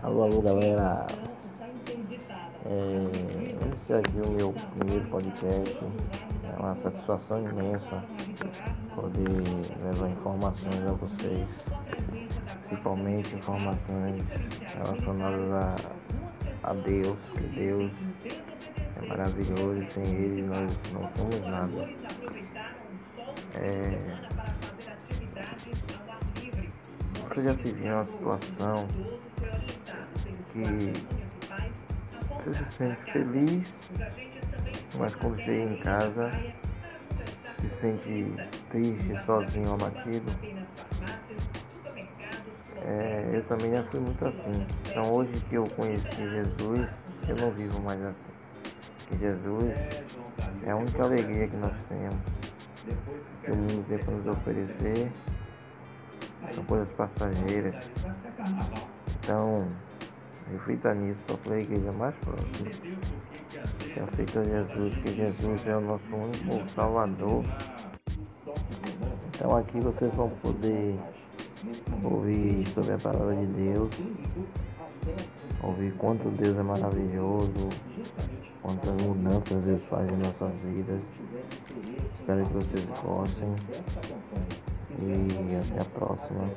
Alô galera, é, esse aqui é o meu primeiro podcast, é uma satisfação imensa poder levar informações a vocês, principalmente informações relacionadas a, a Deus, que Deus é maravilhoso e sem Ele nós não somos nada. É, você já se viu uma situação que você se sente feliz, mas quando chega em casa se sente triste, sozinho, abatido. É, eu também já fui muito assim. Então hoje que eu conheci Jesus, eu não vivo mais assim. Que Jesus é a única alegria que nós temos. Que o mundo tem para nos oferecer são coisas passageiras. Então, reflita nisso para a igreja mais próxima. Que aceita Jesus, que Jesus é o nosso único Salvador. Então aqui vocês vão poder ouvir sobre a palavra de Deus, ouvir quanto Deus é maravilhoso, quantas mudanças Deus faz em nossas vidas. Espero que vocês gostem e até a próxima.